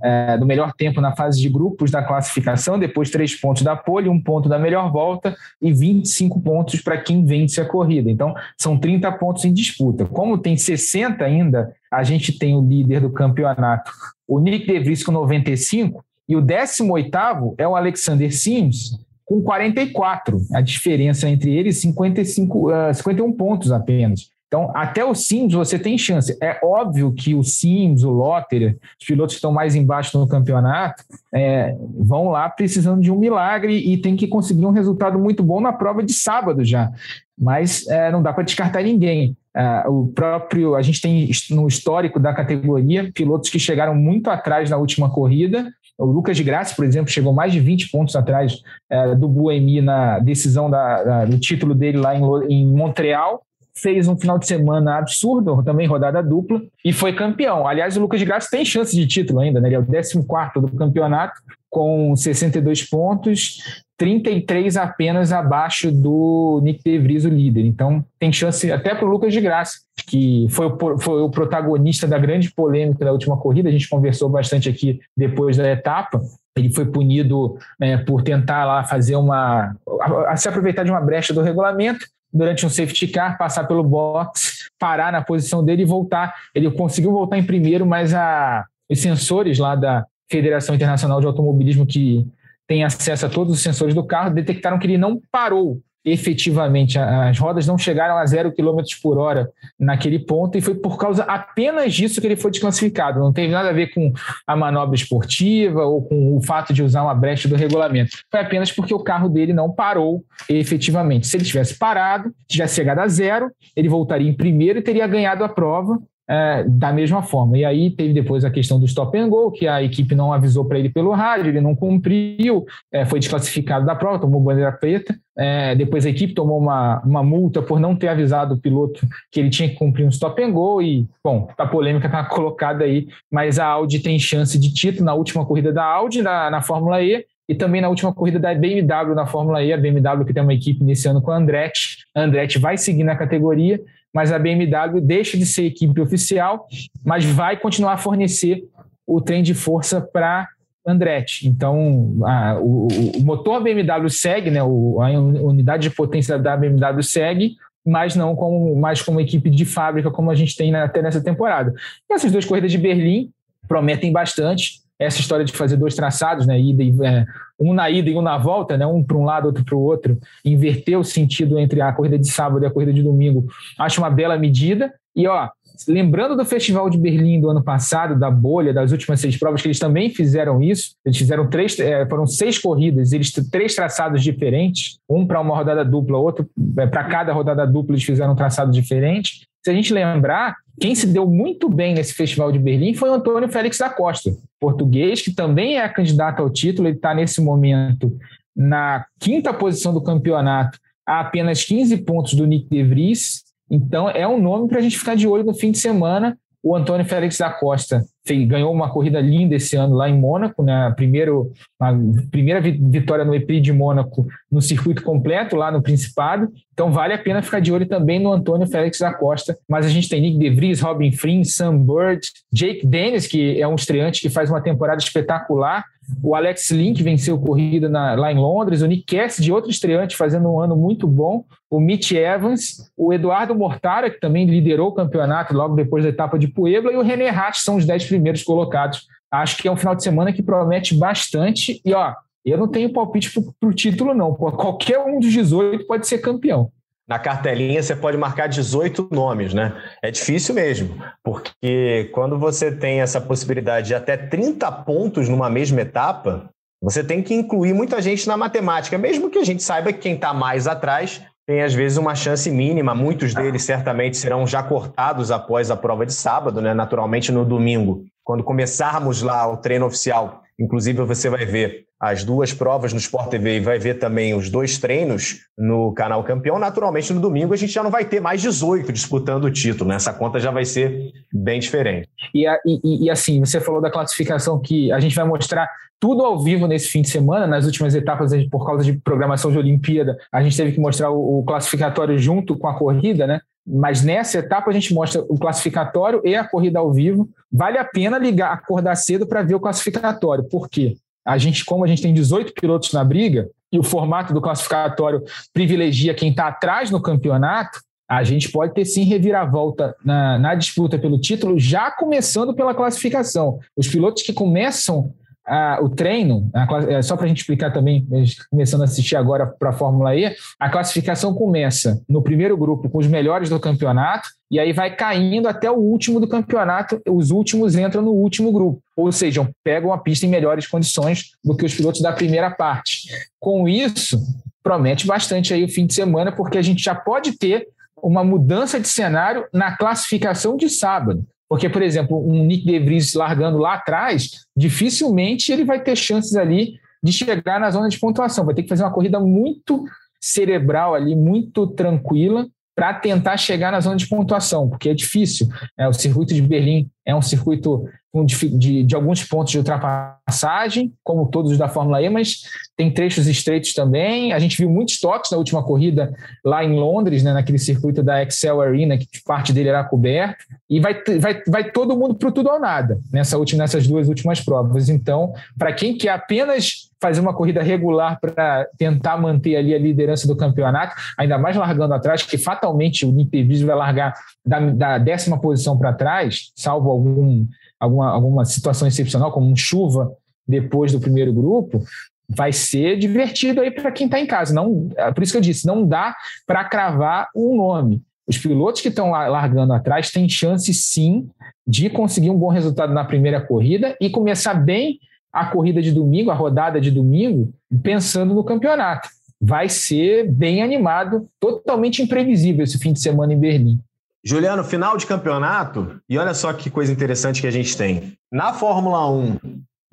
é, do melhor tempo na fase de grupos da classificação, depois três pontos da pole, um ponto da melhor volta e 25 pontos para quem vence a corrida. Então, são 30 pontos em disputa. Como tem 60 ainda, a gente tem o líder do campeonato, o Nick De Vries com 95, e o 18 é o Alexander Sims, com 44. A diferença entre eles, 55, uh, 51 pontos apenas. Então, até o Sims você tem chance. É óbvio que o Sims, o Lotter, os pilotos que estão mais embaixo no campeonato, é, vão lá precisando de um milagre e tem que conseguir um resultado muito bom na prova de sábado já. Mas é, não dá para descartar ninguém. É, o próprio, a gente tem no histórico da categoria pilotos que chegaram muito atrás na última corrida o Lucas de Graça, por exemplo, chegou mais de 20 pontos atrás é, do Buemi na decisão da, da, do título dele lá em, em Montreal fez um final de semana absurdo, também rodada dupla, e foi campeão. Aliás, o Lucas de Graça tem chance de título ainda, né? Ele é o 14 do campeonato, com 62 pontos, 33 apenas abaixo do Nick De Vries, o líder. Então, tem chance até para o Lucas de Graça, que foi o, foi o protagonista da grande polêmica da última corrida. A gente conversou bastante aqui depois da etapa. Ele foi punido né, por tentar lá fazer uma. A, a se aproveitar de uma brecha do regulamento durante um safety car, passar pelo box, parar na posição dele e voltar. Ele conseguiu voltar em primeiro, mas a, os sensores lá da, Federação Internacional de Automobilismo, que tem acesso a todos os sensores do carro, detectaram que ele não parou efetivamente. As rodas não chegaram a zero km por hora naquele ponto, e foi por causa apenas disso que ele foi desclassificado. Não teve nada a ver com a manobra esportiva ou com o fato de usar uma brecha do regulamento. Foi apenas porque o carro dele não parou efetivamente. Se ele tivesse parado, tivesse chegado a zero, ele voltaria em primeiro e teria ganhado a prova é, da mesma forma. E aí teve depois a questão do stop and go, que a equipe não avisou para ele pelo rádio, ele não cumpriu, é, foi desclassificado da prova, tomou bandeira preta. É, depois a equipe tomou uma, uma multa por não ter avisado o piloto que ele tinha que cumprir um stop and go. E, bom, a polêmica está colocada aí, mas a Audi tem chance de título na última corrida da Audi na, na Fórmula E. E também na última corrida da BMW na Fórmula E, a BMW que tem uma equipe iniciando com a Andretti. A Andretti vai seguir na categoria mas a BMW deixa de ser equipe oficial, mas vai continuar a fornecer o trem de força para Andretti. Então, a, o, o, motor BMW segue, né, o, a unidade de potência da BMW segue, mas não como, mais como equipe de fábrica, como a gente tem até nessa temporada. E essas duas corridas de Berlim prometem bastante. Essa história de fazer dois traçados, né, ida e, é, um na ida e um na volta, né, um para um lado, outro para o outro, inverter o sentido entre a corrida de sábado e a corrida de domingo, acho uma bela medida. E ó, lembrando do Festival de Berlim do ano passado, da bolha, das últimas seis provas, que eles também fizeram isso. Eles fizeram três, é, foram seis corridas, eles três traçados diferentes, um para uma rodada dupla, outro é, para cada rodada dupla eles fizeram um traçado diferente. Se a gente lembrar, quem se deu muito bem nesse Festival de Berlim foi o Antônio Félix da Costa, português, que também é candidato ao título. Ele está nesse momento na quinta posição do campeonato, a apenas 15 pontos do Nick De Vries. Então, é um nome para a gente ficar de olho no fim de semana. O Antônio Félix da Costa fez, ganhou uma corrida linda esse ano lá em Mônaco, né? Primeiro, a primeira vitória no EP de Mônaco no circuito completo lá no Principado. Então vale a pena ficar de olho também no Antônio Félix da Costa. Mas a gente tem Nick De Vries, Robin Frin, Sam Bird, Jake Dennis, que é um estreante que faz uma temporada espetacular. O Alex Link venceu corrida na, lá em Londres. O Nick Cassidy, outro estreante, fazendo um ano muito bom. O Mitch Evans, o Eduardo Mortara, que também liderou o campeonato logo depois da etapa de Puebla, e o René Hatt são os 10 primeiros colocados. Acho que é um final de semana que promete bastante. E, ó, eu não tenho palpite para o título, não. Qualquer um dos 18 pode ser campeão. Na cartelinha você pode marcar 18 nomes, né? É difícil mesmo, porque quando você tem essa possibilidade de até 30 pontos numa mesma etapa, você tem que incluir muita gente na matemática, mesmo que a gente saiba que quem está mais atrás tem às vezes uma chance mínima. Muitos deles certamente serão já cortados após a prova de sábado, né? Naturalmente no domingo, quando começarmos lá o treino oficial. Inclusive você vai ver as duas provas no Sport TV e vai ver também os dois treinos no canal Campeão. Naturalmente no domingo a gente já não vai ter mais 18 disputando o título, né? Essa conta já vai ser bem diferente. E, e, e assim, você falou da classificação que a gente vai mostrar tudo ao vivo nesse fim de semana, nas últimas etapas, por causa de programação de Olimpíada, a gente teve que mostrar o, o classificatório junto com a corrida, né? Mas nessa etapa a gente mostra o classificatório e a corrida ao vivo. Vale a pena ligar, acordar cedo para ver o classificatório. Por quê? A gente, como a gente tem 18 pilotos na briga e o formato do classificatório privilegia quem está atrás no campeonato, a gente pode ter sim reviravolta na, na disputa pelo título, já começando pela classificação. Os pilotos que começam a, o treino, a, é, só para a gente explicar também, começando a assistir agora para a Fórmula E, a classificação começa no primeiro grupo com os melhores do campeonato, e aí vai caindo até o último do campeonato, os últimos entram no último grupo, ou seja, pegam a pista em melhores condições do que os pilotos da primeira parte. Com isso, promete bastante aí o fim de semana, porque a gente já pode ter uma mudança de cenário na classificação de sábado. Porque, por exemplo, um Nick De Vries largando lá atrás, dificilmente ele vai ter chances ali de chegar na zona de pontuação. Vai ter que fazer uma corrida muito cerebral ali, muito tranquila, para tentar chegar na zona de pontuação, porque é difícil. É, o circuito de Berlim é um circuito de, de, alguns pontos de ultrapassagem, como todos da Fórmula E, mas tem trechos estreitos também. A gente viu muitos toques na última corrida lá em Londres, né, naquele circuito da Excel Arena, que parte dele era coberto, e vai, vai, vai todo mundo para tudo ou nada nessa última, nessas duas últimas provas. Então, para quem quer apenas fazer uma corrida regular para tentar manter ali a liderança do campeonato, ainda mais largando atrás, que fatalmente o Nick vai largar da, da décima posição para trás, salvo algum alguma, alguma situação excepcional, como um chuva depois do primeiro grupo, vai ser divertido aí para quem está em casa. Não, é por isso que eu disse, não dá para cravar um nome. Os pilotos que estão largando atrás têm chance sim de conseguir um bom resultado na primeira corrida e começar bem a corrida de domingo, a rodada de domingo, pensando no campeonato. Vai ser bem animado, totalmente imprevisível esse fim de semana em Berlim. Juliano, final de campeonato, e olha só que coisa interessante que a gente tem. Na Fórmula 1,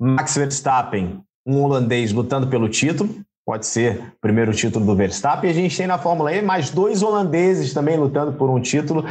Max Verstappen, um holandês lutando pelo título, pode ser o primeiro título do Verstappen. A gente tem na Fórmula E mais dois holandeses também lutando por um título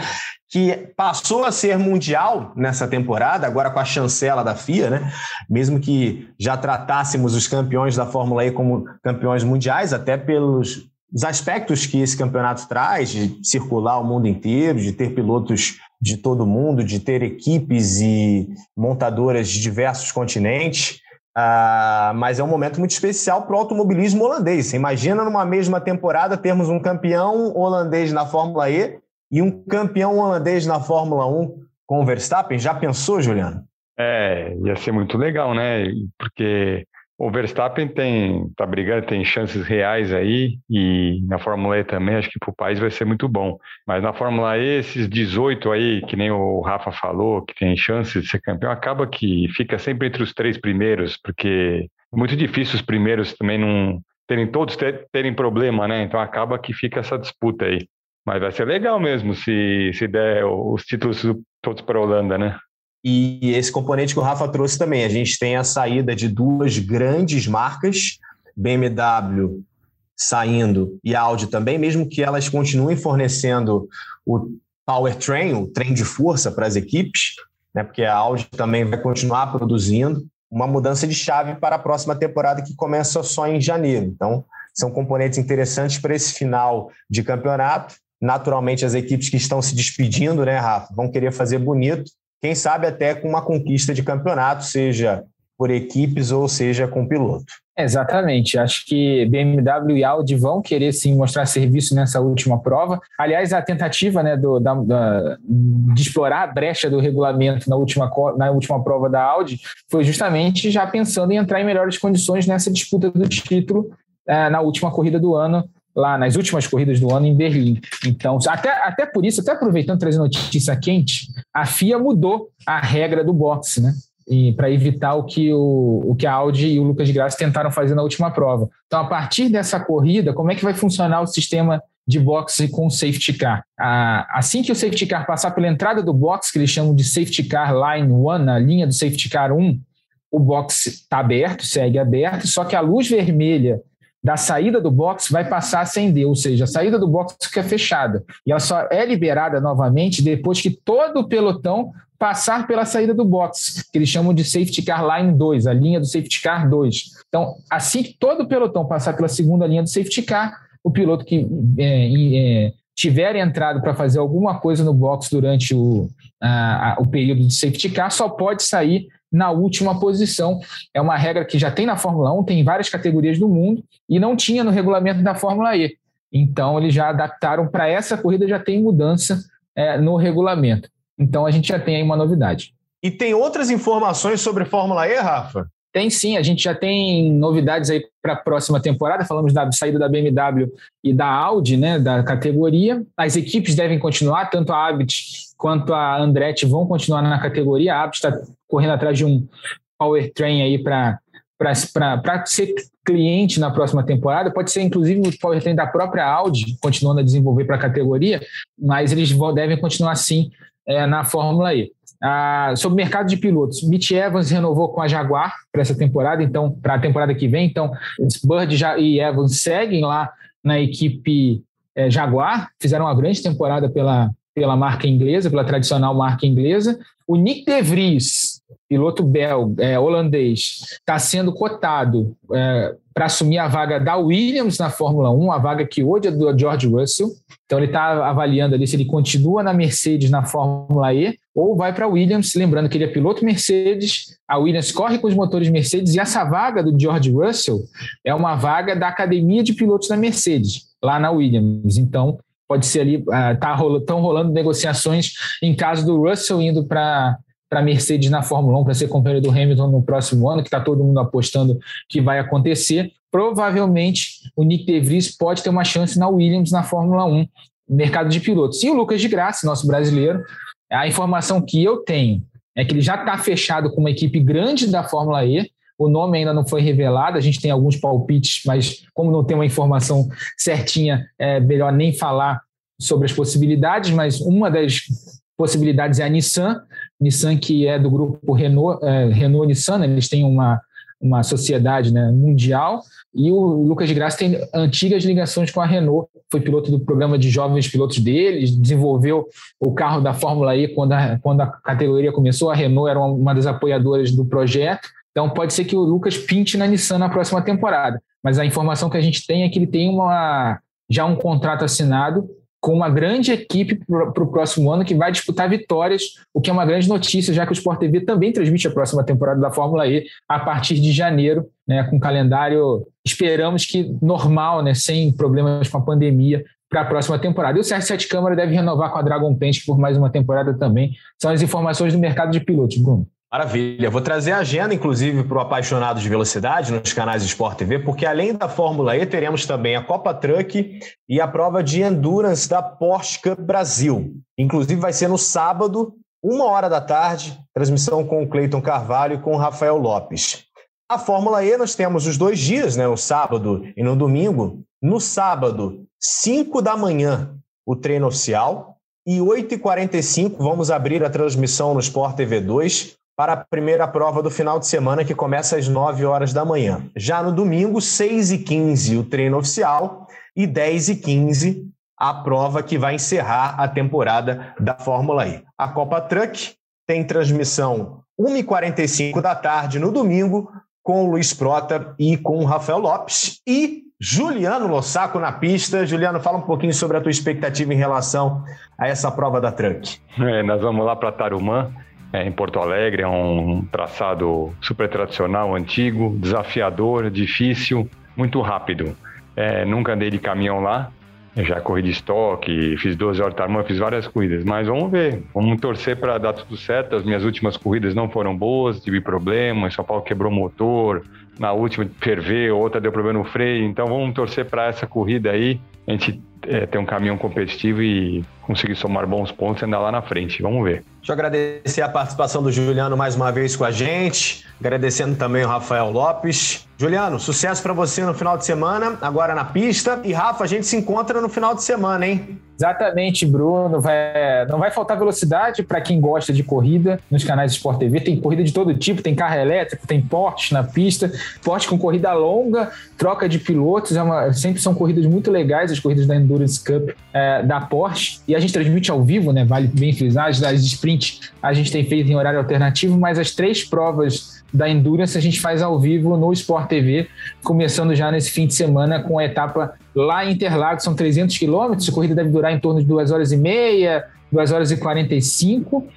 que passou a ser mundial nessa temporada, agora com a chancela da FIA, né? Mesmo que já tratássemos os campeões da Fórmula E como campeões mundiais, até pelos os aspectos que esse campeonato traz, de circular o mundo inteiro, de ter pilotos de todo mundo, de ter equipes e montadoras de diversos continentes. Uh, mas é um momento muito especial para o automobilismo holandês. Você imagina numa mesma temporada termos um campeão holandês na Fórmula E e um campeão holandês na Fórmula 1 com o Verstappen. Já pensou, Juliano? É, ia ser muito legal, né? Porque o Verstappen tem, tá brigando, tem chances reais aí, e na Fórmula E também, acho que para o país vai ser muito bom. Mas na Fórmula E, esses 18 aí, que nem o Rafa falou, que tem chances de ser campeão, acaba que fica sempre entre os três primeiros, porque é muito difícil os primeiros também não terem todos terem problema, né? Então acaba que fica essa disputa aí. Mas vai ser legal mesmo se, se der os títulos todos para a Holanda, né? E esse componente que o Rafa trouxe também, a gente tem a saída de duas grandes marcas, BMW saindo e Audi também, mesmo que elas continuem fornecendo o powertrain, o trem de força para as equipes, né, porque a Audi também vai continuar produzindo uma mudança de chave para a próxima temporada que começa só em janeiro. Então, são componentes interessantes para esse final de campeonato. Naturalmente, as equipes que estão se despedindo, né, Rafa, vão querer fazer bonito quem sabe até com uma conquista de campeonato, seja por equipes ou seja com piloto. Exatamente. Acho que BMW e Audi vão querer sim mostrar serviço nessa última prova. Aliás, a tentativa né, do, da, da, de explorar a brecha do regulamento na última, na última prova da Audi foi justamente já pensando em entrar em melhores condições nessa disputa do título é, na última corrida do ano lá nas últimas corridas do ano em Berlim. Então, até, até por isso, até aproveitando trazer notícia quente, a FIA mudou a regra do boxe, né? para evitar o que, o, o que a Audi e o Lucas de Graça tentaram fazer na última prova. Então, a partir dessa corrida, como é que vai funcionar o sistema de boxe com o safety car? assim que o safety car passar pela entrada do box, que eles chamam de safety car line 1, a linha do safety car 1, o box está aberto, segue aberto, só que a luz vermelha da saída do box vai passar a acender, ou seja, a saída do box fica fechada. E ela só é liberada novamente depois que todo o pelotão passar pela saída do box, que eles chamam de safety car line 2, a linha do safety car 2. Então, assim que todo o pelotão passar pela segunda linha do safety car, o piloto que é, é, tiver entrado para fazer alguma coisa no box durante o, a, a, o período de safety car só pode sair na última posição. É uma regra que já tem na Fórmula 1, tem várias categorias do mundo e não tinha no regulamento da Fórmula E. Então, eles já adaptaram para essa corrida, já tem mudança é, no regulamento. Então, a gente já tem aí uma novidade. E tem outras informações sobre Fórmula E, Rafa? Tem sim, a gente já tem novidades aí para a próxima temporada. Falamos da saída da BMW e da Audi, né, da categoria. As equipes devem continuar, tanto a Abit quanto a Andretti vão continuar na categoria. A Abit está correndo atrás de um powertrain aí para ser cliente na próxima temporada. Pode ser, inclusive, o powertrain da própria Audi, continuando a desenvolver para a categoria, mas eles devem continuar sim é, na Fórmula E. Ah, sobre o mercado de pilotos, Mitch Evans renovou com a Jaguar para essa temporada, então para a temporada que vem. Então, Bird e Evans seguem lá na equipe é, Jaguar, fizeram uma grande temporada pela, pela marca inglesa, pela tradicional marca inglesa. O Nick De Vries, piloto belga, é, holandês, está sendo cotado é, para assumir a vaga da Williams na Fórmula 1, a vaga que hoje é do George Russell. Então ele está avaliando ali se ele continua na Mercedes na Fórmula E ou vai para a Williams, lembrando que ele é piloto Mercedes, a Williams corre com os motores Mercedes e essa vaga do George Russell é uma vaga da academia de pilotos da Mercedes, lá na Williams. Então pode ser ali, estão uh, tá rolando, rolando negociações em caso do Russell indo para para Mercedes na Fórmula 1 para ser companheiro do Hamilton no próximo ano, que está todo mundo apostando que vai acontecer. Provavelmente o Nick De Vries pode ter uma chance na Williams na Fórmula 1, mercado de pilotos. E o Lucas de Graça, nosso brasileiro, a informação que eu tenho é que ele já está fechado com uma equipe grande da Fórmula E. O nome ainda não foi revelado, a gente tem alguns palpites, mas como não tem uma informação certinha, é melhor nem falar sobre as possibilidades. Mas uma das possibilidades é a Nissan, Nissan que é do grupo Renault, é, Renault Nissan, né? eles têm uma, uma sociedade né, mundial, e o Lucas de Graça tem antigas ligações com a Renault, foi piloto do programa de jovens pilotos deles, desenvolveu o carro da Fórmula E quando a, quando a categoria começou, a Renault era uma das apoiadoras do projeto, então pode ser que o Lucas pinte na Nissan na próxima temporada, mas a informação que a gente tem é que ele tem uma, já um contrato assinado com uma grande equipe para o próximo ano que vai disputar vitórias, o que é uma grande notícia, já que o Sport TV também transmite a próxima temporada da Fórmula E a partir de janeiro, né, com calendário, esperamos que normal, né, sem problemas com a pandemia, para a próxima temporada. E o CR7 Câmara deve renovar com a Dragon Paint por mais uma temporada também. São as informações do mercado de pilotos, Bruno. Maravilha. Vou trazer a agenda, inclusive, para o apaixonado de velocidade nos canais Sport TV, porque além da Fórmula E, teremos também a Copa Truck e a prova de Endurance da Porsche Cup Brasil. Inclusive, vai ser no sábado, uma hora da tarde, transmissão com o Cleiton Carvalho e com o Rafael Lopes. A Fórmula E, nós temos os dois dias, né, no sábado e no domingo. No sábado, 5 da manhã, o treino oficial. E 8h45, vamos abrir a transmissão no Sport TV 2 para a primeira prova do final de semana, que começa às 9 horas da manhã. Já no domingo, 6h15, o treino oficial, e 10h15, a prova que vai encerrar a temporada da Fórmula E. A Copa Truck tem transmissão 1h45 da tarde no domingo, com o Luiz Prota e com o Rafael Lopes. E Juliano Lossaco na pista. Juliano, fala um pouquinho sobre a tua expectativa em relação a essa prova da Truck. É, nós vamos lá para Tarumã é, em Porto Alegre, é um traçado super tradicional, antigo, desafiador, difícil, muito rápido. É, nunca andei de caminhão lá, eu já corri de estoque, fiz 12 horas de tarmã, fiz várias corridas, mas vamos ver, vamos torcer para dar tudo certo. As minhas últimas corridas não foram boas, tive problemas, São Paulo quebrou o motor, na última ferveu, outra deu problema no freio, então vamos torcer para essa corrida aí, a gente é, ter um caminhão competitivo e conseguir somar bons pontos e andar lá na frente. Vamos ver. Deixa eu agradecer a participação do Juliano mais uma vez com a gente, agradecendo também o Rafael Lopes. Juliano, sucesso para você no final de semana, agora na pista. E Rafa, a gente se encontra no final de semana, hein? Exatamente, Bruno. Vai, não vai faltar velocidade para quem gosta de corrida nos canais de Sport TV. Tem corrida de todo tipo, tem carro elétrico, tem portes na pista, porte com corrida longa, troca de pilotos. É uma, sempre são corridas muito legais, as corridas da Endurance Cup é, da Porsche. E a gente transmite ao vivo, né? Vale bem frisar. As de sprint a gente tem feito em horário alternativo, mas as três provas da Endurance a gente faz ao vivo no Sport TV, começando já nesse fim de semana com a etapa lá em Interlagos, são 300 quilômetros, a corrida deve durar em torno de 2 horas e meia, 2 horas e 45,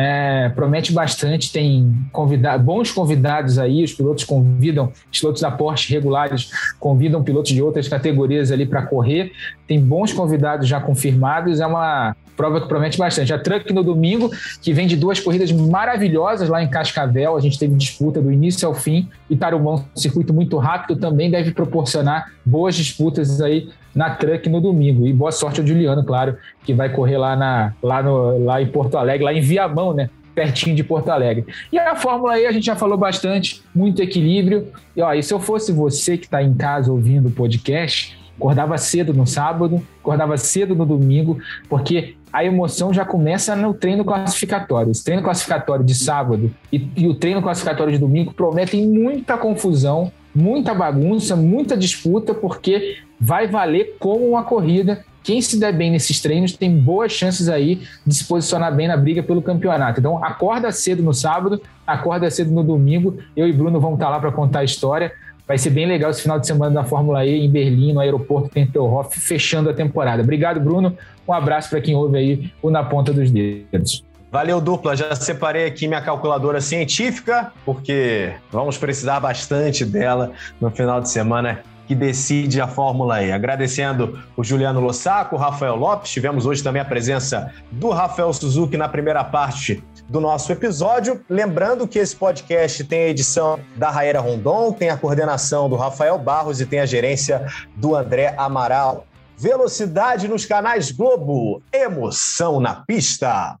é, promete bastante, tem convida bons convidados aí, os pilotos convidam, os pilotos da Porsche regulares convidam pilotos de outras categorias ali para correr, tem bons convidados já confirmados, é uma prova que promete bastante. A Truck no domingo, que vem de duas corridas maravilhosas lá em Cascavel, a gente teve disputa do início ao fim, e Tarumã, um circuito muito rápido, também deve proporcionar boas disputas aí na Truck no domingo. E boa sorte ao Juliano, claro, que vai correr lá, na, lá, no, lá em Porto Alegre, lá em Viamão, né? pertinho de Porto Alegre. E a Fórmula E a gente já falou bastante, muito equilíbrio. E, ó, e se eu fosse você que está em casa ouvindo o podcast, acordava cedo no sábado, acordava cedo no domingo, porque a emoção já começa no treino classificatório. Esse treino classificatório de sábado e, e o treino classificatório de domingo prometem muita confusão, muita bagunça, muita disputa, porque vai valer como uma corrida. Quem se der bem nesses treinos tem boas chances aí de se posicionar bem na briga pelo campeonato. Então, acorda cedo no sábado, acorda cedo no domingo. Eu e Bruno vamos estar lá para contar a história. Vai ser bem legal esse final de semana da Fórmula E em Berlim, no aeroporto Tempelhof, fechando a temporada. Obrigado, Bruno. Um abraço para quem ouve aí o Na Ponta dos Dedos. Valeu, dupla. Já separei aqui minha calculadora científica, porque vamos precisar bastante dela no final de semana que decide a Fórmula E. Agradecendo o Juliano Lossaco, o Rafael Lopes. Tivemos hoje também a presença do Rafael Suzuki na primeira parte do nosso episódio. Lembrando que esse podcast tem a edição da Raera Rondon, tem a coordenação do Rafael Barros e tem a gerência do André Amaral. Velocidade nos canais Globo, emoção na pista.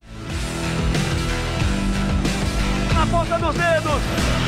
Na ponta dos dedos,